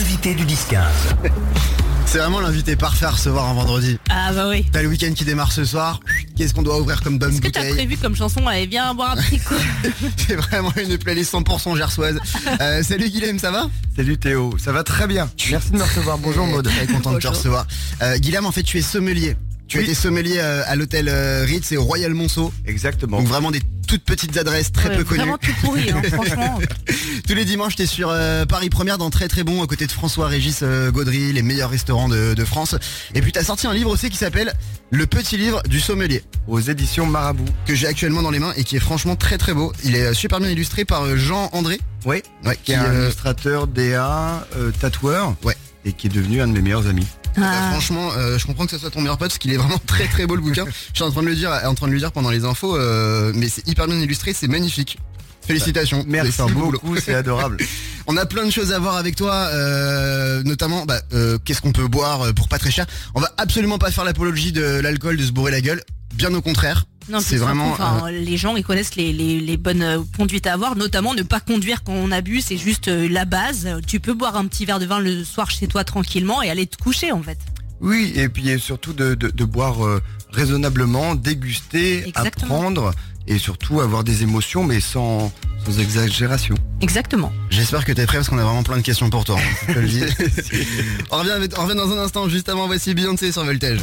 L'invité du 10-15. C'est vraiment l'invité parfait à recevoir un vendredi. Ah bah oui. T'as le week-end qui démarre ce soir. Qu'est-ce qu'on doit ouvrir comme bonne Est-ce que t'as bouteille prévu comme chanson Allez, viens boire un petit coup. C'est vraiment une playlist 100% gersoise. Euh, salut Guilhem, ça va? Salut Théo, ça va très bien. Merci de me recevoir. Bonjour Maud. Très content de te recevoir. Euh, Guilhem, en fait, tu es sommelier. Tu Oui. étais sommelier euh, à l'hôtel euh, Ritz et au Royal Monceau. Exactement. Donc vraiment des toutes petites adresses très Ouais, peu connues. Vraiment tout pourri, hein, franchement. Tous les dimanches, t'es sur euh, Paris Première dans Très Très Bon, aux côtés de François-Régis euh, Gaudry, les meilleurs restaurants de, de France. Et puis t'as sorti un livre aussi qui s'appelle Le Petit Livre du Sommelier, Aux éditions Marabout. que j'ai actuellement dans les mains et qui est franchement très très beau. Il est euh, super bien illustré par Jean André. Oui. Ouais, Qui est un euh, illustrateur, DA, euh, tatoueur. Ouais. Et qui est devenu un de mes meilleurs amis. Euh, Ah. franchement, euh, je comprends que ce soit ton meilleur pote parce qu'il est vraiment très très beau le bouquin. Je suis en train de le dire, en train de lui dire pendant les infos, euh, mais c'est hyper bien illustré, c'est magnifique. Félicitations, Merci c'est un beau boulot. beaucoup, c'est adorable. On a plein de choses à voir avec toi, euh, notamment bah, euh, qu'est-ce qu'on peut boire pour pas très cher. On va absolument pas faire l'apologie de l'alcool, de se bourrer la gueule. Bien au contraire. Non, c'est vraiment, enfin, les gens ils connaissent les, les, les bonnes euh, conduites à avoir, notamment ne pas conduire quand on abuse, c'est juste euh, la base. Tu peux boire un petit verre de vin le soir chez toi tranquillement et aller te coucher en fait. Oui, et puis et surtout de, de, de boire euh, raisonnablement, déguster, Exactement. apprendre et surtout avoir des émotions mais sans, sans exagération. Exactement. J'espère que t'es prêt parce qu'on a vraiment plein de questions pour toi. hein, je te le dis. on, revient avec- on revient dans un instant, juste avant, voici Beyoncé sur Voltage.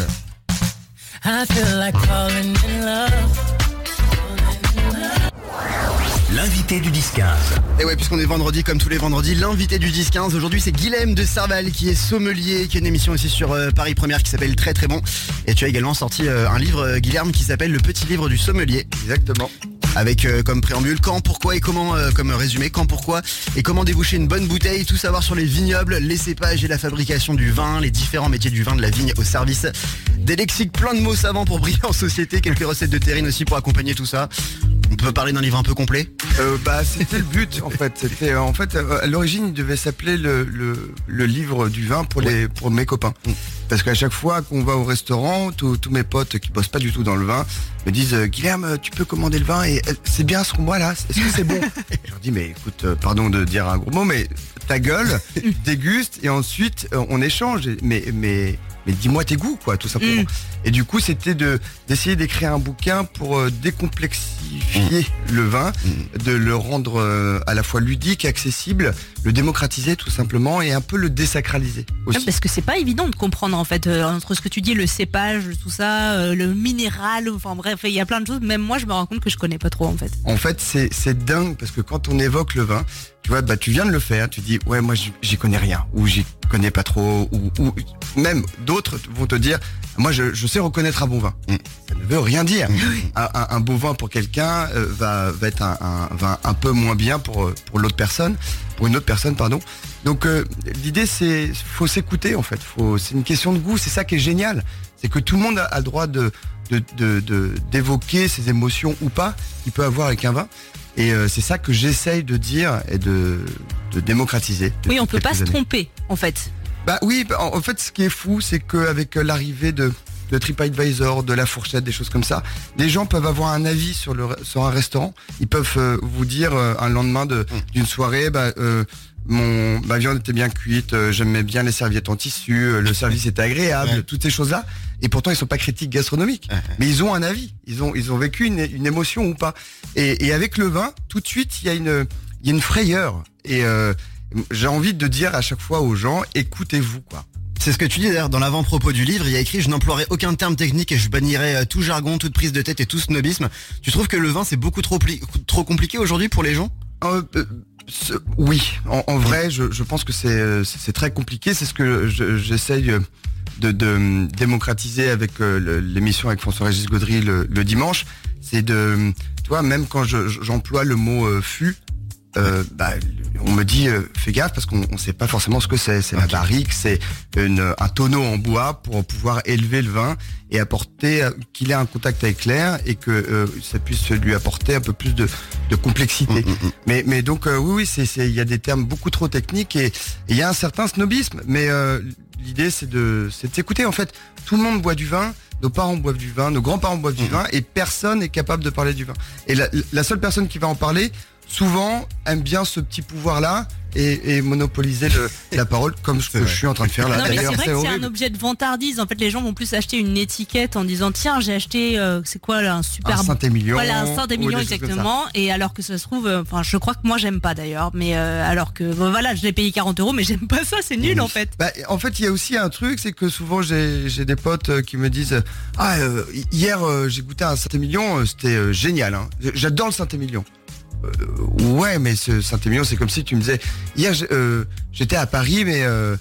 I feel like falling in love. L'invité du 10-15. Et ouais, puisqu'on est vendredi, comme tous les vendredis, l'invité du 10-15, aujourd'hui c'est Guilhem de Serval qui est sommelier, qui a une émission aussi sur euh, Paris Première qui s'appelle Très Très Bon. Et tu as également sorti euh, un livre, euh, Guilherme, qui s'appelle Le Petit Livre du Sommelier. Exactement. Avec euh, comme préambule quand, pourquoi et comment, euh, comme résumé, quand, pourquoi et comment déboucher une bonne bouteille, tout savoir sur les vignobles, les cépages et la fabrication du vin, les différents métiers du vin de la vigne au service des lexiques, plein de mots savants pour briller en société, quelques recettes de terrine aussi pour accompagner tout ça. On peut parler d'un livre un peu complet? Euh, bah, c'était le but en fait. C'était en fait à l'origine il devait s'appeler le, le, le livre du vin pour les pour mes copains. Parce qu'à chaque fois qu'on va au restaurant, tous mes potes qui bossent pas du tout dans le vin me disent euh, Guilherme, tu peux commander le vin et euh, c'est bien ce qu'on boit là? Est-ce que c'est bon? Je leur dis mais écoute, euh, pardon de dire un gros mot, mais ta gueule, déguste et ensuite on échange. Mais mais mais dis-moi tes goûts quoi, tout simplement. Et du coup c'était de d'essayer d'écrire un bouquin pour décomplexifier le vin de le rendre à la fois ludique, accessible, le démocratiser tout simplement et un peu le désacraliser aussi. Ouais, Parce que c'est pas évident de comprendre en fait euh, entre ce que tu dis, le cépage, tout ça, euh, le minéral, enfin bref, il y a plein de choses. Même moi, je me rends compte que je connais pas trop en fait. En fait, c'est dingue parce que quand on évoque le vin, tu vois, bah tu viens de le faire, tu dis ouais moi j'y- j'y connais rien ou j'y connais pas trop ou, ou même d'autres vont te dire moi je, je sais reconnaître un bon vin. Mm. Ça ne veut rien dire. Un, un- un beau vin pour quelqu'un euh, va, va être un, un vin un peu moins bien pour euh, pour l'autre personne, pour une autre personne pardon. Donc euh, l'idée c'est faut s'écouter en fait. C'est une question de goût. C'est ça qui est génial. C'est que tout le monde a, le droit de de de- de- d'évoquer ses émotions ou pas qu'il peut avoir avec un vin. Et euh, c'est ça que j'essaye de dire et de, de démocratiser. Oui, on peut pas se tromper en fait. Bah oui, en fait, ce qui est fou, c'est qu'avec euh, l'arrivée de, de TripAdvisor, de la fourchette, des choses comme ça, les gens peuvent avoir un avis sur, le, sur un restaurant. Ils peuvent euh, vous dire euh, un lendemain de- d'une soirée, bah, euh, mon, ma viande était bien cuite, euh, j'aimais bien les serviettes en tissu, euh, le service était agréable, Ouais. toutes ces choses-là. Et pourtant, ils sont pas critiques gastronomiques, mais ils ont un avis, ils ont, ils ont vécu une, une émotion ou pas. Et, et avec le vin, tout de suite, il y a une, il y a une frayeur. Et euh, j'ai envie de dire à chaque fois aux gens, écoutez-vous, quoi. C'est ce que tu dis d'ailleurs dans l'avant-propos du livre, il y a écrit je n'emploierai aucun terme technique et je bannirai euh, tout jargon, toute prise de tête et tout snobisme. Tu trouves que le vin c'est beaucoup trop, pli- trop compliqué aujourd'hui pour les gens? Euh, euh, oui, en, en vrai, je, je pense que c'est euh, c'est c'est très compliqué. C'est ce que je- j'essaye de, de démocratiser avec euh, l'émission avec François-Régis Gaudry le, le dimanche. C'est de, tu vois, même quand je- je- j'emploie le mot fût, euh, bah, on me dit euh, fais gaffe parce qu'on ne sait pas forcément ce que c'est. C'est la Ok. barrique, c'est un tonneau en bois pour pouvoir élever le vin et apporter euh, qu'il ait un contact avec l'air et que euh, ça puisse lui apporter un peu plus de, de complexité. Mm, mm, mm. Mais, mais donc euh, oui, oui, il y a des termes beaucoup trop techniques et il y a un certain snobisme. Mais euh, l'idée, c'est de, s'écouter. En fait, tout le monde boit du vin. Nos parents boivent du vin, nos grands-parents boivent du vin, et personne n'est capable de parler du vin. Et la, la seule personne qui va en parler, souvent aiment bien ce petit pouvoir-là et, et monopoliser le- la parole comme ce que vrai. je suis en train de faire là. Non mais c'est D'ailleurs, vrai que c'est un objet de vantardise. En fait, les gens vont plus acheter une étiquette en disant tiens j'ai acheté euh, c'est quoi là un super Un Saint-Émilion. voilà un Saint-Émilion exactement. Et alors que ça se trouve, euh, enfin je crois que moi j'aime pas d'ailleurs, mais euh, alors que bon, voilà je l'ai payé 40 euros, mais j'aime pas ça, c'est nul en fait. Bah, en fait, il y a aussi un truc, c'est que souvent j'ai des potes qui me disent Ah, euh, hier euh, j'ai goûté un Saint-Émilion, c'était euh, génial. Hein. J'adore le Saint-Émilion. Euh, ouais, mais ce Saint-Émilion, c'est comme si tu me disais Hier euh, j'étais à Paris, mais euh,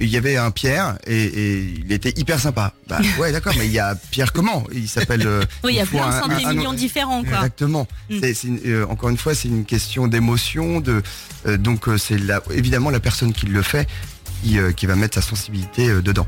il y avait un Pierre et, et il était hyper sympa. Bah ouais, d'accord, mais il y a Pierre comment? Il s'appelle. euh, Oui, il y a plein de différents quoi. Exactement. Mm. Euh, encore une fois, c'est une question d'émotion. De, euh, donc c'est évidemment la personne qui le fait qui, qui va mettre sa sensibilité dedans.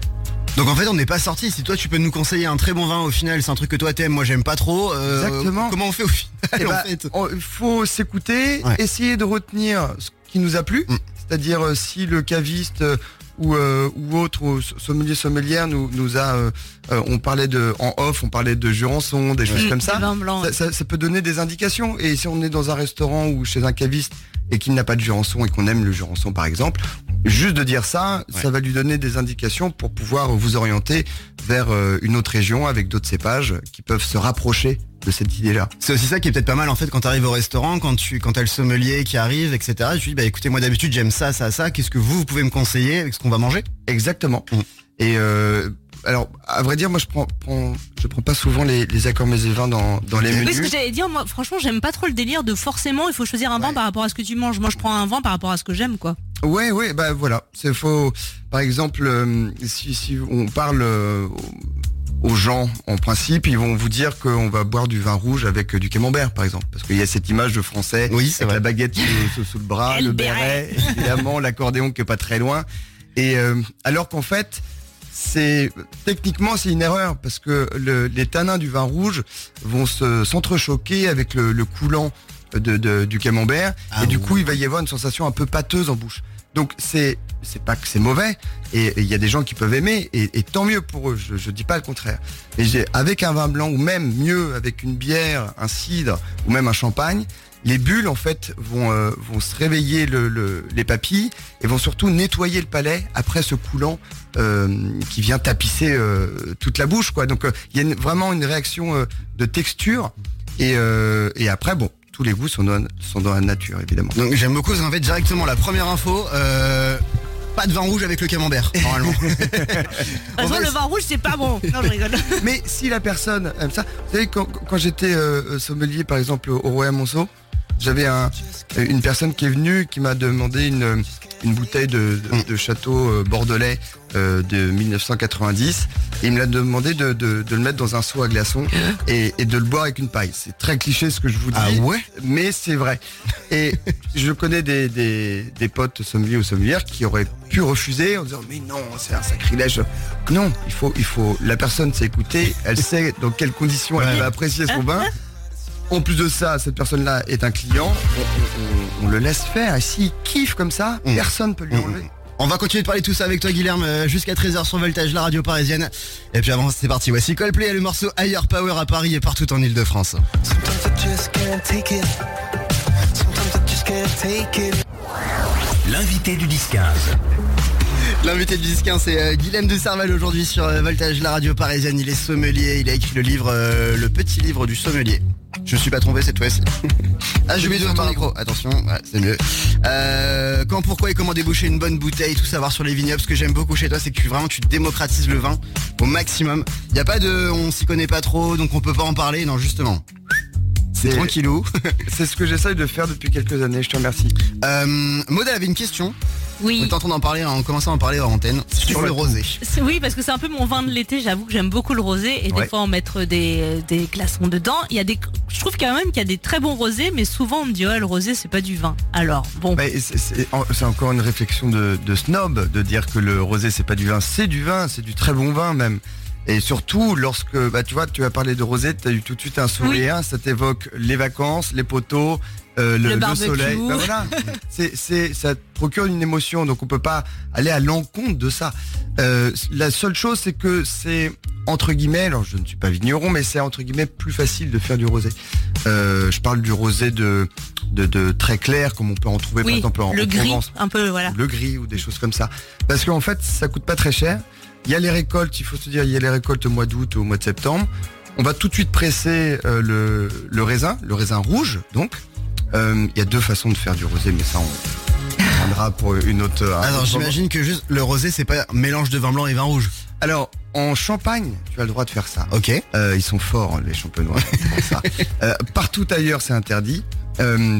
Donc en fait, on n'est pas sorti. Si toi, tu peux nous conseiller un très bon vin, au final, c'est un truc que toi t'aimes, moi j'aime pas trop. euh, Exactement. Comment on fait au final Eh en ben, fait? Il faut s'écouter, Ouais. essayer de retenir ce qui nous a plu. Mm. C'est-à-dire euh, si le caviste euh, ou, euh, ou autre ou sommelier sommelière nous, nous a, euh, euh, on parlait de en off, on parlait de Jurançon, des choses Mm, comme ça. blanc. Ça, ça- ça peut donner des indications. Et si on est dans un restaurant ou chez un caviste et qu'il n'a pas de jurançon et qu'on aime le jurançon par exemple, juste de dire ça, Ouais. ça va lui donner des indications pour pouvoir vous orienter vers euh, une autre région avec d'autres cépages qui peuvent se rapprocher de cette idée-là. C'est aussi ça qui est peut-être pas mal en fait quand t'arrives au restaurant, quand tu quand t'as le sommelier qui arrive, etc. Je lui dis bah écoutez moi d'habitude j'aime ça, ça, ça. Qu'est-ce que vous vous pouvez me conseiller avec ce qu'on va manger? Exactement. Mm. Et euh, alors, à vrai dire, moi je prends, prends je prends pas souvent les, les accords mets et vins dans, dans les Oui, menus. ce que j'allais dire, moi, franchement, j'aime pas trop le délire de forcément, il faut choisir un vin Ouais. par rapport à ce que tu manges. Moi, je prends un vin par rapport à ce que j'aime, quoi. Ouais, ouais, bah voilà. C'est faux. Par exemple, euh, si, si on parle euh, aux gens, en principe, ils vont vous dire qu'on va boire du vin rouge avec euh, du camembert, par exemple, parce qu'il y a cette image de français Oui, c'est avec vrai. la baguette sous, le bras, Et le le béret, évidemment, l'accordéon qui est pas très loin. Et euh, alors qu'en fait, c'est techniquement c'est une erreur parce que le- les tanins du vin rouge vont se s'entrechoquer avec le, le coulant de, de- du camembert Ah et du coup il va y avoir une sensation un peu pâteuse en bouche. Donc c'est c'est pas que c'est mauvais et il y a des gens qui peuvent aimer et, tant mieux pour eux. Je, je dis pas le contraire. Mais avec un vin blanc ou même mieux avec une bière, un cidre ou même un champagne, les bulles en fait vont euh, vont se réveiller le, le- les papilles et vont surtout nettoyer le palais après ce coulant euh, qui vient tapisser euh, toute la bouche quoi. Donc euh, il y a vraiment une réaction euh, de texture et euh, et après bon tous les goûts sont dans, sont dans la nature évidemment. Donc j'aime beaucoup parce qu'en fait directement la première info, euh, pas de vin rouge avec le camembert normalement. Le vin rouge, c'est pas bon. Non, je rigole. Mais si la personne aime ça, vous savez, quand, quand j'étais euh, sommelier, par exemple, au Royal Monceau, j'avais un, une personne qui est venue qui m'a demandé une, une bouteille de, de- de château euh, bordelais euh, de 1990 et il me l'a demandé de, le mettre dans un seau à glaçons et, et de le boire avec une paille. C'est très cliché ce que je vous dis, Ah ouais? mais c'est vrai. Et je connais des, des, des potes sommeliers ou sommelières qui auraient pu refuser en disant mais non c'est un sacrilège. Non, il faut, il faut. La personne s'est écoutée, elle sait dans quelles conditions elle va apprécier son vin. En plus de ça, cette personne-là est un client. On, on- on- on le laisse faire. Et s'il kiffe comme ça, Mm. personne peut lui Mm. enlever. On va continuer de parler de tout ça avec toi Guilherme euh, jusqu'à 13h sur Voltage, la radio parisienne. Et puis avant c'est parti, voici Coldplay et le morceau Higher Power à Paris et partout en Ile-de-France. Sometimes I just can't take it. Sometimes I just can't take it. L'invité du 10-15. L'invité du 10-15 c'est euh, Guilhem de Serval aujourd'hui sur euh, Voltage, la radio parisienne. Il est sommelier, il a écrit le livre, euh, le petit livre du sommelier. Je me suis pas trompé cette fois-ci. ah, je vais mis de ton micro. Attention, ouais, c'est mieux. Euh, quand, pourquoi et comment déboucher une bonne bouteille, tout savoir sur les vignobles. Ce que j'aime beaucoup chez toi, c'est que tu, vraiment tu démocratises le vin au maximum. Il y a pas de, on s'y connaît pas trop, donc on peut pas en parler. Non, justement. Tranquillou. C'est ce que j'essaye de faire depuis quelques années. Je te remercie. Euh, Maud avait une question. On Oui. est en train d'en parler, en commençant à en parler en antenne sur le rosé. Oui, parce que c'est un peu mon vin de l'été. J'avoue que j'aime beaucoup le rosé et Ouais. des fois en mettre des, des glaçons dedans. Il y a des, je trouve quand même qu'il y a des très bons rosés, mais souvent on me dit ouais le rosé c'est pas du vin. Alors bon, Mais c'est- c'est en- c'est encore une réflexion de, de snob de dire que le rosé c'est pas du vin, c'est du vin, c'est du très bon vin même. Et surtout lorsque bah tu vois tu as parlé de rosé, tu as eu tout de suite un sourire, ça t'évoque les vacances, les poteaux euh, le, Le le barbecue. soleil. Bah voilà, c'est, ça te procure une émotion, donc on peut pas aller à l'encontre de ça. Euh, la seule chose, c'est que c'est entre guillemets, alors je ne suis pas vigneron, mais c'est entre guillemets plus facile de faire du rosé. Euh, je parle du rosé de, de, de très clair, comme on peut en trouver par Oui, exemple en, le en gris, Provence un peu, voilà. le gris ou des choses comme ça. Parce qu'en fait, ça coûte pas très cher. Il y a les récoltes, il faut se dire, il y a les récoltes au mois d'août ou au mois de septembre. On va tout de suite presser euh, le, le raisin, le raisin rouge, donc. Euh, Il y a deux façons de faire du rosé, mais ça, on prendra pour une autre. un Alors j'imagine que juste le rosé c'est pas un mélange de vin blanc et vin rouge. Alors, en Champagne, tu as le droit de faire ça. Ok. Euh, ils sont forts, les champenois. ça. Partout ailleurs, c'est interdit,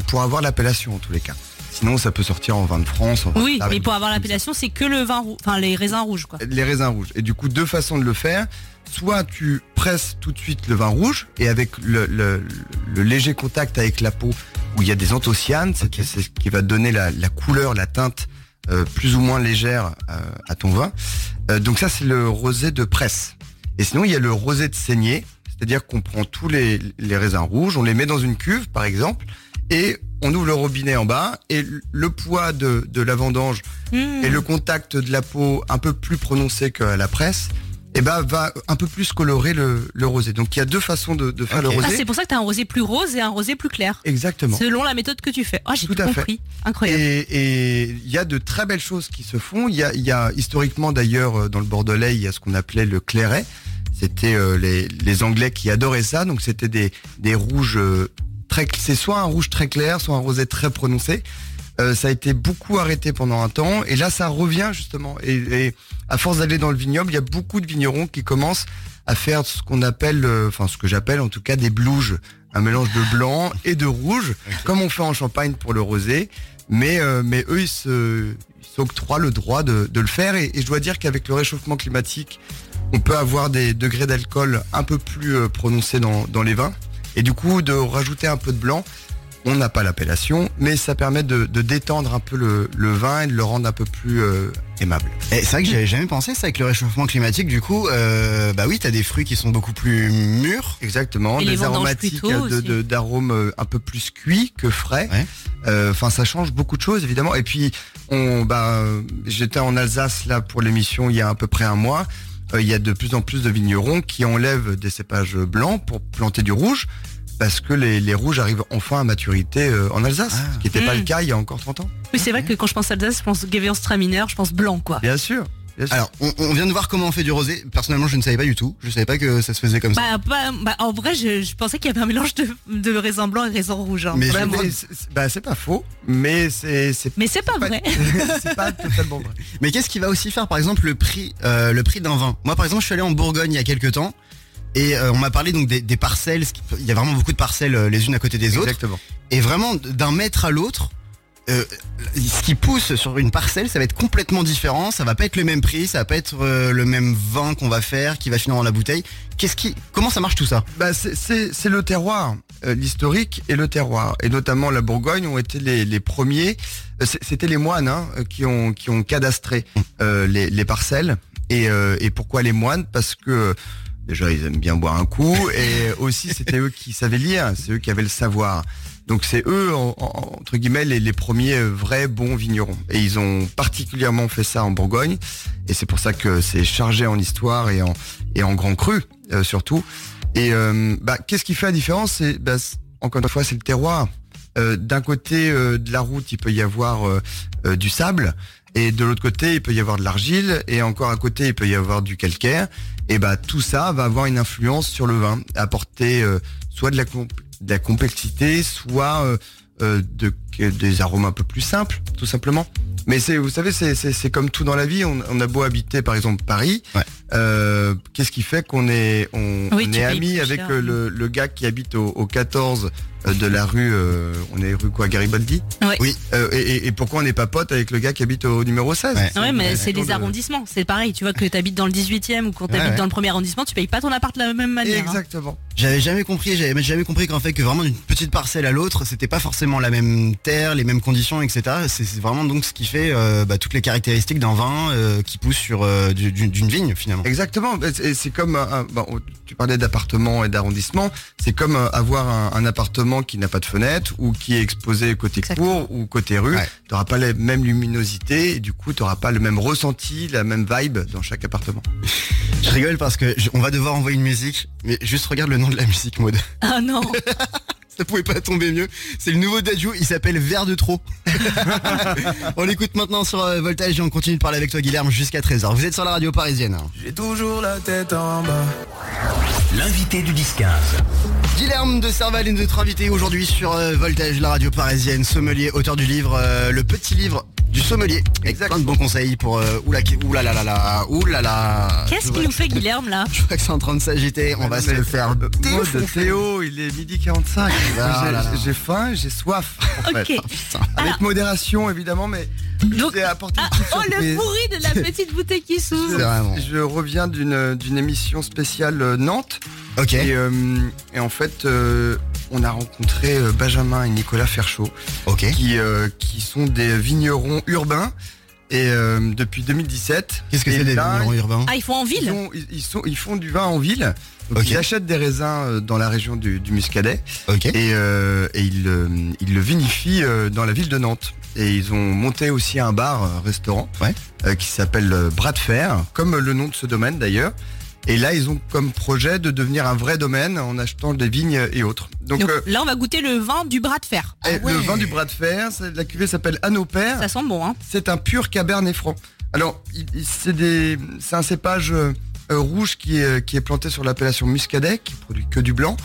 pour avoir l'appellation en tous les cas. Sinon, ça peut sortir en vin de France. En vin de Oui, mais pour avoir l'appellation, c'est que le vin rouge, enfin les raisins rouges, quoi. les raisins rouges. Et du coup, deux façons de le faire. Soit tu presses tout de suite le vin rouge et avec le, le- le léger contact avec la peau où il y a des anthocyanes, c'est c'est ce qui va donner la, la couleur, la teinte euh, plus ou moins légère euh, à ton vin. Euh, donc ça, c'est le rosé de presse. Et sinon, il y a le rosé de saignée, c'est-à-dire qu'on prend tous les, les raisins rouges, on les met dans une cuve, par exemple, et on ouvre le robinet en bas et le poids de, de la vendange Mmh. et le contact de la peau un peu plus prononcé qu'à la presse, eh ben, va un peu plus colorer le, le rosé. Donc il y a deux façons de, de faire le Ah, rosé. c'est pour ça que t'as un rosé plus rose et un rosé plus clair. Exactement. Selon la méthode que tu fais. Ah, j'ai Tout tout, à fait. compris. Incroyable. Et il y a de très belles choses qui se font. Il y a, il y a historiquement d'ailleurs euh, dans le Bordelais, il y a ce qu'on appelait le clairet. C'était euh, les, les Anglais qui adoraient ça. Donc c'était des, des rouges euh, très. C'est soit un rouge très clair, soit un rosé très prononcé. Euh, ça a été beaucoup arrêté pendant un temps. Et là ça revient justement. Et, et à force d'aller dans le vignoble il y a beaucoup de vignerons qui commencent à faire ce qu'on appelle euh, enfin ce que j'appelle en tout cas des blouges. Un mélange de blanc et de rouge comme on fait en Champagne pour le rosé. Mais euh, mais eux ils se s'octroient le droit de, de le faire. Et, et je dois dire qu'avec le réchauffement climatique on peut avoir des degrés d'alcool un peu plus prononcés dans, dans les vins et du coup de rajouter un peu de blanc on n'a pas l'appellation, mais ça permet de, de détendre un peu le, le vin et de le rendre un peu plus euh, aimable. Et c'est vrai que j'avais jamais pensé ça avec le réchauffement climatique. Du coup, euh, bah oui, t'as des fruits qui sont beaucoup plus mûrs. Exactement, Et des aromatiques d'arômes euh, un peu plus cuits que frais. Ouais. Euh, Enfin, ça change beaucoup de choses évidemment. Et puis, on, bah, j'étais en Alsace là pour l'émission il y a à peu près un mois. Euh, il y a de plus en plus de vignerons qui enlèvent des cépages blancs pour planter du rouge. Parce que les, les rouges arrivent enfin à maturité euh, en Alsace, Ah. ce qui n'était pas le cas il y a encore 30 ans. Oui, c'est vrai que quand je pense à Alsace, je pense Gewürztraminer, je pense blanc, quoi. Bien sûr. Alors, on, on vient de voir comment on fait du rosé. Personnellement, je ne savais pas du tout. Je savais pas que ça se faisait comme ça. Bah, bah, en vrai, je, je pensais qu'il y avait un mélange de, de raisin blanc et raisin rouge. hein, Mais vraiment. Mais c'est- c'est- bah, c'est pas faux, mais c'est c'est Mais c'est pas pas, vrai. c'est pas totalement vrai. Mais qu'est-ce qui va aussi faire, par exemple, le prix, euh, le prix d'un vin? Moi, par exemple, je suis allé en Bourgogne il y a quelques temps et euh, on m'a parlé donc des, des parcelles. ce qui- Il y a vraiment beaucoup de parcelles euh, les unes à côté des autres. Exactement. Et vraiment, d'un mètre à l'autre, euh, ce qui pousse sur une parcelle, ça va être complètement différent. Ça va pas être le même prix, ça va pas être euh, le même vin qu'on va faire, qui va finir dans la bouteille. Qu'est-ce qui, comment ça marche tout ça? Bah, c'est- le terroir, euh, l'historique et le terroir. Et notamment la Bourgogne ont été les, premiers. C'était les moines hein, qui ont cadastré les, les parcelles. Et, et pourquoi les moines? Parce que déjà ils aiment bien boire un coup et aussi c'était eux qui savaient lire, c'est eux qui avaient le savoir. Donc c'est eux en- en- entre guillemets les, premiers vrais bons vignerons. Et ils ont particulièrement fait ça en Bourgogne. Et c'est pour ça que c'est chargé en histoire et en grand cru euh, surtout. Et euh, bah, qu'est-ce qui fait la différence? C'est bah, encore une fois, c'est le terroir. Euh, D'un côté de la route, il peut y avoir du sable, et de l'autre côté, il peut y avoir de l'argile, et encore à côté, il peut y avoir du calcaire. Et bah tout ça va avoir une influence sur le vin, apporter soit de la, de la complexité, soit euh, euh, de, des arômes un peu plus simples, tout simplement. Mais c'est, vous savez, c'est, c'est, c'est comme tout dans la vie. On, on a beau habiter, par exemple, Paris. Ouais. Euh, qu'est-ce qui fait qu'on est, on, Oui, on tu est amis avec cher. le, le gars qui habite au, au 14 euh, de la rue, euh, on est rue quoi, Garibaldi? Ouais. Oui. Euh, et, pourquoi on n'est pas pote avec le gars qui habite au numéro 16 Ouais. Ouais, mais c'est les de- arrondissements. C'est pareil. Tu vois que t'habites dans le 18e ou quand t'habites ouais. dans le premier arrondissement, tu payes pas ton appart de la même manière. hein. Exactement. J'avais jamais compris, j'avais jamais compris qu'en fait que vraiment d'une petite parcelle à l'autre, c'était pas forcément la même terre, les mêmes conditions, etc. C'est vraiment donc ce qui fait euh, bah, toutes les caractéristiques d'un vin euh, qui pousse sur euh, du- d'une vigne finalement. Exactement. Et C'est comme, bon, tu parlais d'appartement et d'arrondissement. C'est comme euh, avoir un, un appartement qui n'a pas de fenêtre ou qui est exposé côté Exactement. cour ou côté rue. Ouais. Tu n'auras pas la même luminosité et du coup, tu n'auras pas le même ressenti, la même vibe dans chaque appartement. Je rigole parce que je- on va devoir envoyer une musique, mais juste regarde le nom de la musique, mode. Ah non. Ça pouvait pas tomber mieux. C'est le nouveau Dadju, il s'appelle Vert de trop. on l'écoute maintenant sur euh, Voltage et on continue de parler avec toi Guilherme jusqu'à 13h. Vous êtes sur la radio parisienne. J'ai toujours la tête en bas. L'invité du 10-15. Guilherme de Serval est notre invité aujourd'hui sur euh, Voltage, la radio parisienne, sommelier, auteur du livre euh, Le Petit Livre du sommelier. Avec plein de bons conseils pour euh, oula, oula la la la, oula la. Qu'est-ce vois- nous fait Guilherme là Je vois que c'est en train de s'agiter, on va se le faire euh, Mode défoncer. Théo, il est midi 45. Ah J'ai- là là. Faim, j'ai soif. Ok. Avec modération évidemment, mais Donc- j'ai apporté Ah, oh le pourri de la petite bouteille qui s'ouvre. vraiment. Je reviens d'une d'une émission spéciale euh, Nantes Ok. et, euh, et en fait euh, on a rencontré euh, Benjamin et Nicolas Ferchaud qui, euh, qui sont des vignerons urbains et euh, depuis 2017. Qu'est-ce que c'est des vignerons urbains Ah ils font en ils, ville ont- ils- ils sont, ils font du vin en ville. Donc. Ils achètent des raisins dans la région du, du Muscadet et, euh, et ils, ils le vinifient dans la ville de Nantes. Et ils ont monté aussi un bar, euh, restaurant, Ouais. euh, qui s'appelle Bras de Fer, comme le nom de ce domaine d'ailleurs. Et là, ils ont comme projet de devenir un vrai domaine en achetant des vignes et autres. Donc, Donc euh, là on va goûter le vin du bras de fer. eh, ouais. le vin du Bras de Fer, la cuvée s'appelle Anneau Père. Ça sent bon hein. C'est un pur Cabernet Franc. Alors, c'est des, c'est un cépage euh, euh, rouge qui est, qui est planté sur l'appellation Muscadet, qui produit que du blanc.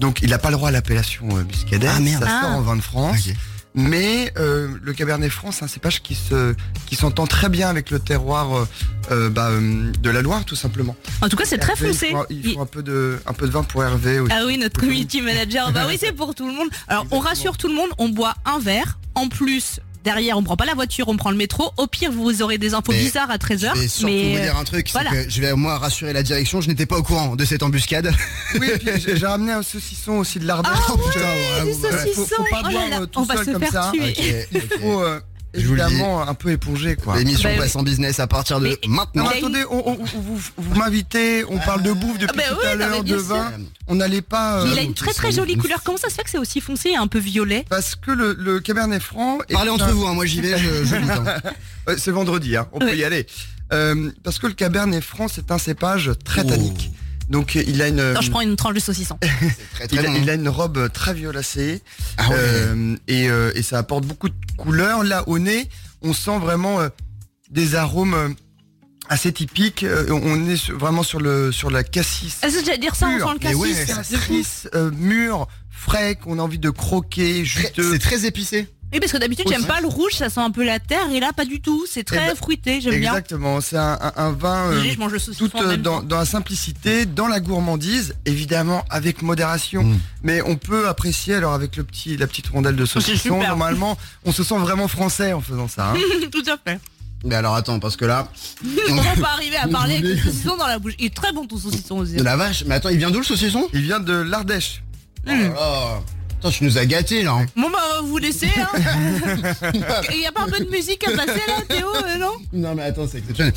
Donc, il n'a pas le droit à l'appellation euh, Muscadet. Ah, merde. Ça Ah. sort en vin de France. Mais euh, le Cabernet Franc, c'est un cépage qui se, qui s'entend très bien avec le terroir euh, euh, bah, de la Loire, tout simplement. En tout cas c'est très foncé. Il faut, il Il- faut un peu de, un peu de vin pour Hervé aussi. Ah oui, notre community manager. Bah oui, c'est pour tout le monde. Alors, on rassure tout le monde, on boit un verre. En plus, derrière, on prend pas la voiture, on prend le métro. Au pire, vous aurez des infos Mais bizarres à 13h. Je vais surtout Mais vous dire un truc, voilà. c'est que je vais moi rassurer la direction, je n'étais pas au courant de cette embuscade. Oui, et puis j'ai ramené un saucisson aussi de l'Ardèche. Ah Oh, putain, ouais, ouais, du ouais, saucisson. faut- faut pas Oh là boire, là, euh, tout on va se comme faire ça. tuer. Ok, Il ok. faut euh, Je vous le dis. évidemment un peu éponger, quoi. L'émission Bah oui. passe en business à partir de Mais- maintenant. Non, attendez, on- on- vous, vous m'invitez, on parle de bouffe depuis bah tout oui, à l'heure, de sûr. vin. On n'allait pas. euh, Il a une très très jolie couleur. Comment ça se fait que c'est aussi foncé et un peu violet? Parce que le, le Cabernet Franc. est Parlez entre un- vous, hein, moi j'y vais, je, hein. C'est vendredi, hein, on peut y aller. Euh, parce que le Cabernet Franc, c'est un cépage très Oh. tannique. Donc euh, il a une. Non, je prends une tranche de saucisson. Très, très il, a, bon. il a une robe très violacée Ah ouais. euh, et, euh, et ça apporte beaucoup de couleurs. Là, au nez, on sent vraiment euh, des arômes euh, assez typiques. Euh, on est sur- vraiment sur le sur la cassis. Est-ce que j'allais dire ça, on sent le ouais, cassis. Cassis euh, mûr, frais, qu'on a envie de croquer, juteux. C'est très épicé. Oui, parce que d'habitude, j'aime pas le rouge, ça sent un peu la terre, et là, pas du tout. C'est très Eh ben, fruité, j'aime bien. Exactement, c'est un, un- un vin euh, je mange le saucisson tout euh, dans, la simplicité, dans la gourmandise, évidemment avec modération. Mm. Mais on peut apprécier alors avec le petit, la petite rondelle de saucisson. Normalement, on se sent vraiment français en faisant ça. hein. tout à fait. Mais alors attends, parce que là, On va pas arriver à parler avec le saucisson dans la bouche. Il est très bon ton saucisson aussi. de la vache. Mais attends, il vient d'où le saucisson? Il vient de l'Ardèche. Oh là là. Attends, tu nous as gâtés là. hein. Bon bah vous laissez hein. Il y a pas un peu de musique à passer là Théo euh, non? Non mais attends, c'est exceptionnel.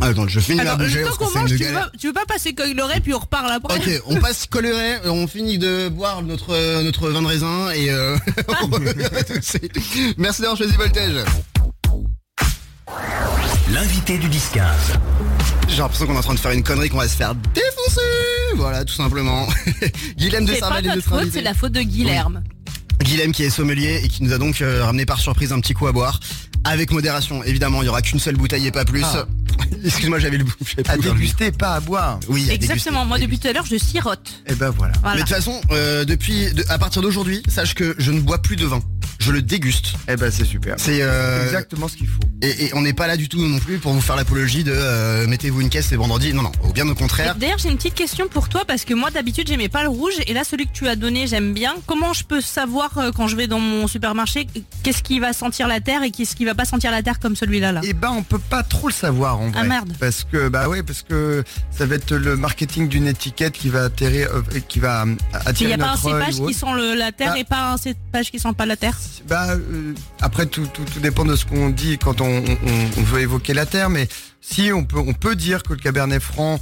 Attends, je finis Alors ma le bouger temps parce que qu'on c'est mange une tu veux, galère. pas, tu veux pas passer coileray puis on reparle après Ok, on passe coloré, on finit de boire notre, euh, notre vin de raisin et euh, on revient tout de suite. Merci d'avoir choisi Voltage. L'invité du 10-15. J'ai l'impression qu'on est en train de faire une connerie, qu'on va se faire défoncer. Voilà, tout simplement. Guilhem de notre faute, invité. c'est la faute de Guilherme. Guilhem qui est sommelier et qui nous a donc euh, ramené par surprise un petit coup à boire. Avec modération, évidemment, il y aura qu'une seule bouteille et pas plus. Ah. Excuse-moi, j'avais le pas À déguster, pas à boire. Oui, à Exactement, déguster. moi depuis tout à l'heure je sirote. Et ben voilà. Mais de toute façon, euh, depuis, de- à partir d'aujourd'hui, sache que je ne bois plus de vin. Je le déguste. Et ben c'est super. C'est euh, exactement ce qu'il faut. et, et on n'est pas là du tout non plus pour vous faire l'apologie de euh, mettez-vous une caisse c'est vendredi. Non non, au bien au contraire. D'ailleurs j'ai une petite question pour toi parce que moi d'habitude j'aimais pas le rouge et là celui que tu as donné j'aime bien. Comment je peux savoir euh, quand je vais dans mon supermarché qu'est-ce qui va sentir la terre et qu'est-ce qui va pas sentir la terre comme celui-là là? Et ben on peut pas trop le savoir en vrai. Ah, merde. Parce que bah ouais parce que ça va être le marketing d'une étiquette qui va atterrir, euh, qui va euh, Il attirer n'y a pas un cépage qui sent le- la terre Ah. et pas un cépage qui sent pas la terre? Bah, euh, après, tout, tout, tout dépend de ce qu'on dit quand on, on- on veut évoquer la terre, mais si on peut, on peut dire que le Cabernet Franc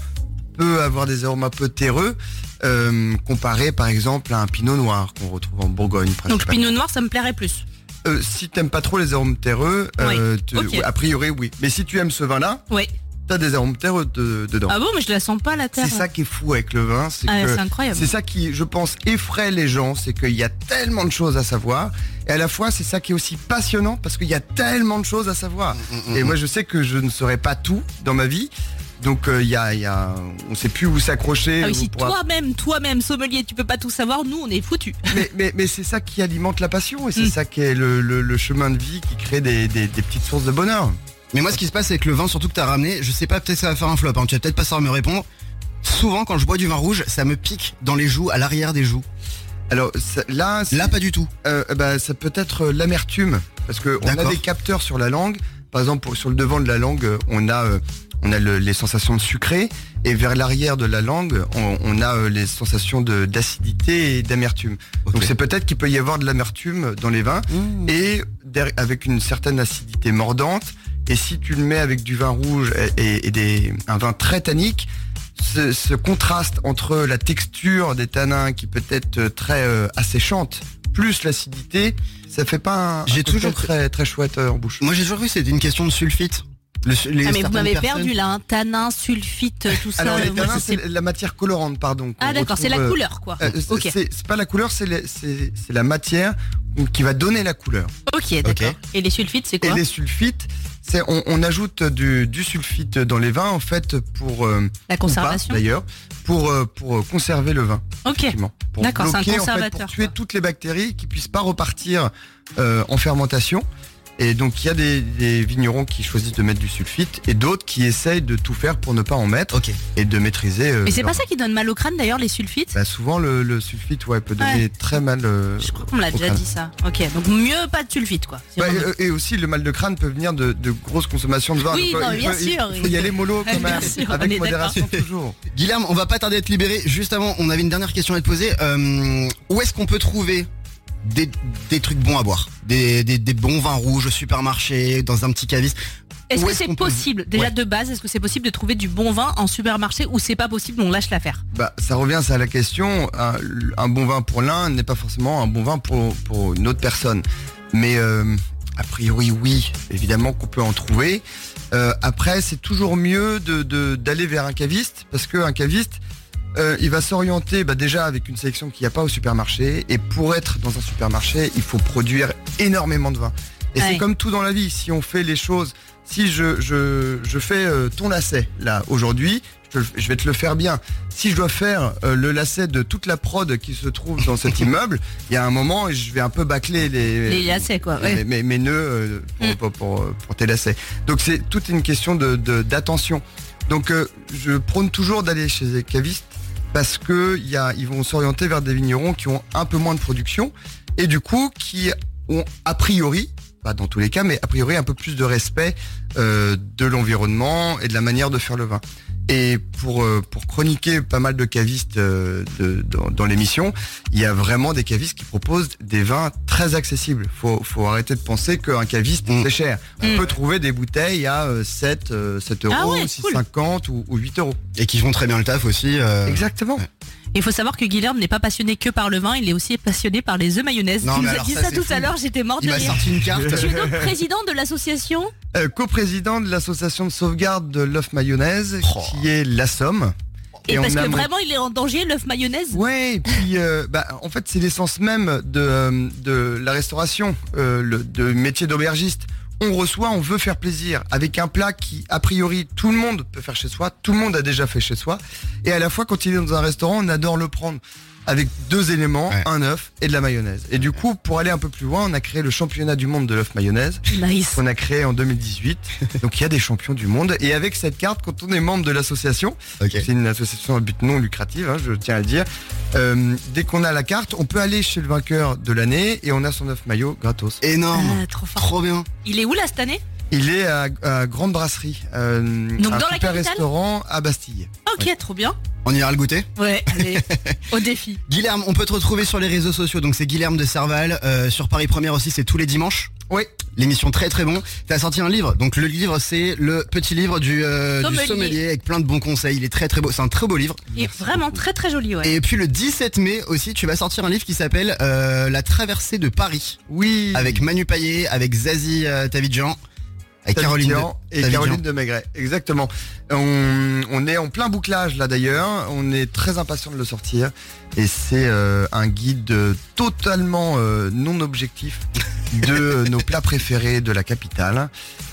peut avoir des arômes un peu terreux, euh, comparé par exemple à un Pinot Noir qu'on retrouve en Bourgogne. Donc pinot noir, ça me plairait plus. Euh, si t'aimes pas trop les arômes terreux, euh, te- a priori oui. Mais si tu aimes ce vin-là, Oui. T'as des arômes terreux de- dedans. Ah bon, mais je la sens pas la terre. c'est ça qui est fou avec le vin, c'est Ah, que c'est incroyable. c'est ça qui, je pense, effraie les gens, c'est qu'il y a tellement de choses à savoir, et à la fois c'est ça qui est aussi passionnant parce qu'il y a tellement de choses à savoir. Mm, Et moi je sais que je ne saurais pas tout dans ma vie, donc euh, il y, a, il y a, on sait plus où s'accrocher. Ah oui, si pourra- toi-même, toi-même, sommelier, tu peux pas tout savoir, nous, on est foutus. mais mais, mais c'est ça qui alimente la passion, et c'est Mm. ça qui est le, le- le chemin de vie qui crée des, des- des petites sources de bonheur. Mais moi, ce qui se passe avec le vin, surtout que t'as ramené, je sais pas, peut-être ça va faire un flop, hein, tu vas peut-être pas savoir me répondre. Souvent, quand je bois du vin rouge, ça me pique dans les joues, à l'arrière des joues. Alors ça- là, c'est- Là, pas du tout. Euh, bah, ça peut être l'amertume parce que on a D'accord. des capteurs sur la langue. Par exemple, pour- sur le devant de la langue, euh, on a euh, on a le- les sensations de sucré et vers l'arrière de la langue, on, on a euh, les sensations de d'acidité et d'amertume. Donc c'est peut-être qu'il peut y avoir de l'amertume dans les vins Mmh. et der- avec une certaine acidité mordante. Et si tu le mets avec du vin rouge et, et- et des, un vin très tannique, ce, ce contraste entre la texture des tanins qui peut être très euh, asséchante, plus l'acidité, ça fait pas un, J'ai toujours très très chouette euh, en bouche. Moi, j'ai toujours cru que c'était une question de sulfite. Le su- les Ah mais vous m'avez personnes- perdu là, hein. tanin, sulfite, tout ça. Alors les tanins, c'est- la matière colorante, pardon. Ah d'accord, c'est la euh, couleur quoi. euh, c'est- ok, c'est c'est pas la couleur, c'est les- c'est c'est la matière qui va donner la couleur. ok, d'accord. Et les sulfites, c'est Et quoi? les sulfites, c'est on, on ajoute du, du sulfite dans les vins en fait pour euh, La conservation d'ailleurs pour euh, pour euh, conserver le vin. Ok. D'accord, c'est un bloquer, en fait, conservateur, pour tuer quoi. toutes les bactéries qui puissent pas repartir euh, en fermentation. Et donc il y a des, des vignerons qui choisissent de mettre du sulfite et d'autres qui essayent de tout faire pour ne pas en mettre Ok. et de maîtriser. euh, Mais c'est leur- pas ça qui donne mal au crâne d'ailleurs, les sulfites? Bah, souvent le, le sulfite ouais, peut donner Ouais. très mal. euh, Je crois qu'on me l'a déjà crâne. dit ça. Ok, donc mieux pas de sulfite quoi. Si euh, et aussi le mal de crâne peut venir de, de grosses consommations de vin. Oui, Donc, non, il bien sûr, Il faut y aller mollo quand Bien même, sûr, avec modération toujours. Guilherme, on va pas tarder à te libérer. Juste avant, on avait une dernière question à te poser. Euh, où est-ce qu'on peut trouver des, des trucs bons à boire des, des, des bons vins rouges au supermarché, dans un petit caviste Est-ce que c'est peut- possible Déjà Ouais. de base, est-ce que c'est possible de trouver du bon vin en supermarché ou c'est pas possible On lâche l'affaire? Bah, ça revient ça à la question. Un, un bon vin pour l'un n'est pas forcément un bon vin pour, pour une autre personne. Mais euh, a priori, oui, évidemment qu'on peut en trouver. Euh, après, c'est toujours mieux de de- d'aller vers un caviste parce qu'un caviste, euh, il va s'orienter bah, déjà avec une sélection qu'il n'y a pas au supermarché. Et pour être dans un supermarché, il faut produire énormément de vin. Et Ouais. c'est comme tout dans la vie. Si on fait les choses, si je, je, je fais euh, ton lacet là aujourd'hui, je, vais te le faire bien. Si je dois faire euh, le lacet de toute la prod qui se trouve dans cet immeuble, il y a un moment, je vais un peu bâcler les, Les lacets quoi. ouais. mes, mes- mes nœuds pour, Mm. pour, pour, pour tes lacets. Donc c'est toute une question de de- d'attention. Donc je prône toujours d'aller chez les cavistes parce que y a, ils vont s'orienter vers des vignerons qui ont un peu moins de production et du coup qui ont a priori, pas dans tous les cas, mais a priori un peu plus de respect euh, de l'environnement et de la manière de faire le vin. Et pour euh, pour chroniquer pas mal de cavistes euh, dans, dans l'émission, il y a vraiment des cavistes qui proposent des vins très accessibles. Faut faut arrêter de penser qu'un caviste Mm. c'est cher. On Mm. peut trouver des bouteilles à euh, 7 euh, 7 euros, Ah ouais, 6,50 ou, ou 8 euros. et qui font très bien le taf aussi. euh. Exactement. Il faut savoir que Guilherme n'est pas passionné que par le vin, il est aussi passionné par les œufs mayonnaise. Non, tu nous as dit ça, tout fou. à l'heure, j'étais morte Il de m'a rire. sorti une carte. Tu es donc président de l'association Euh, co-président de l'association de sauvegarde de l'œuf mayonnaise, Oh. qui est la Somme. Et, Et parce a que vraiment il est en danger l'œuf mayonnaise. Ouais, et puis euh, bah, en fait c'est l'essence même de, euh, de la restauration, euh, le de métier d'aubergiste. On reçoit, on veut faire plaisir avec un plat qui a priori tout le monde peut faire chez soi, tout le monde a déjà fait chez soi, et à la fois quand il est dans un restaurant, on adore le prendre avec deux éléments, Ouais. un œuf et de la mayonnaise. Et du coup, pour aller un peu plus loin, on a créé le championnat du monde de l'œuf mayonnaise Nice. qu'on a créé en 2018. Donc il y a des champions du monde. Et avec cette carte, quand on est membre de l'association, c'est une association à but non lucratif, hein, je tiens à le dire, euh, dès qu'on a la carte, on peut aller chez le vainqueur de l'année et on a son œuf maillot gratos. Énorme. Ah, trop fort. Trop bien. Il est où là cette année? Il est à, à Grande Brasserie, euh, Donc un dans la super capitale restaurant à Bastille. Ok, trop bien. On ira le goûter Ouais, allez, au défi. Guilherme, on peut te retrouver sur les réseaux sociaux, donc c'est Guilherme de Serval. Euh, sur Paris Première aussi, c'est tous les dimanches. Oui. L'émission très très bon. T'as sorti un livre, donc le livre c'est le petit livre du, euh, du Sommelier. sommelier avec plein de bons conseils. Il est très très beau, c'est un très beau livre. Et vraiment très très joli, ouais. Et puis le 17 mai aussi, tu vas sortir un livre qui s'appelle euh, La traversée de Paris. Oui. Avec Manu Payet, avec Zazie euh, Tavidjan, avec Caroline Tavidian de, et. Caroline de Maigret. Exactement. On, on est en plein bouclage là d'ailleurs. On est très impatient de le sortir. Et c'est euh, un guide totalement euh, non objectif de nos plats préférés de la capitale.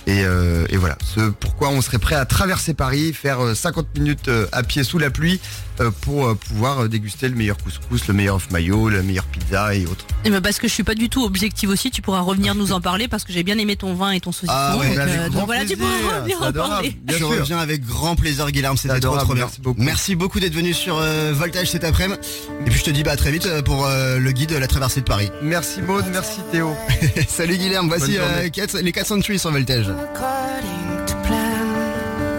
Et, euh, et voilà, ce pourquoi on serait prêt à traverser Paris, faire euh, 50 minutes euh, à pied sous la pluie euh, pour euh, pouvoir euh, déguster le meilleur couscous, le meilleur maillot, la meilleure pizza et autres. Et ben parce que je suis pas du tout objective aussi, tu pourras revenir nous en parler parce que j'ai bien aimé ton vin et ton saucisson. Ah ouais, donc, euh, voilà, tu pourras revenir en adorable. parler. Bien je sûr. reviens avec grand plaisir Guilherme, c'était C'est trop trop bien. merci beaucoup. d'être venu sur euh, Voltage cet après-midi. Et puis je te dis bah à très vite euh, pour euh, le guide La traversée de Paris. Merci Maud, merci Théo. Salut Guilherme, voici euh, quatre- les 4 centuries sur Voltage.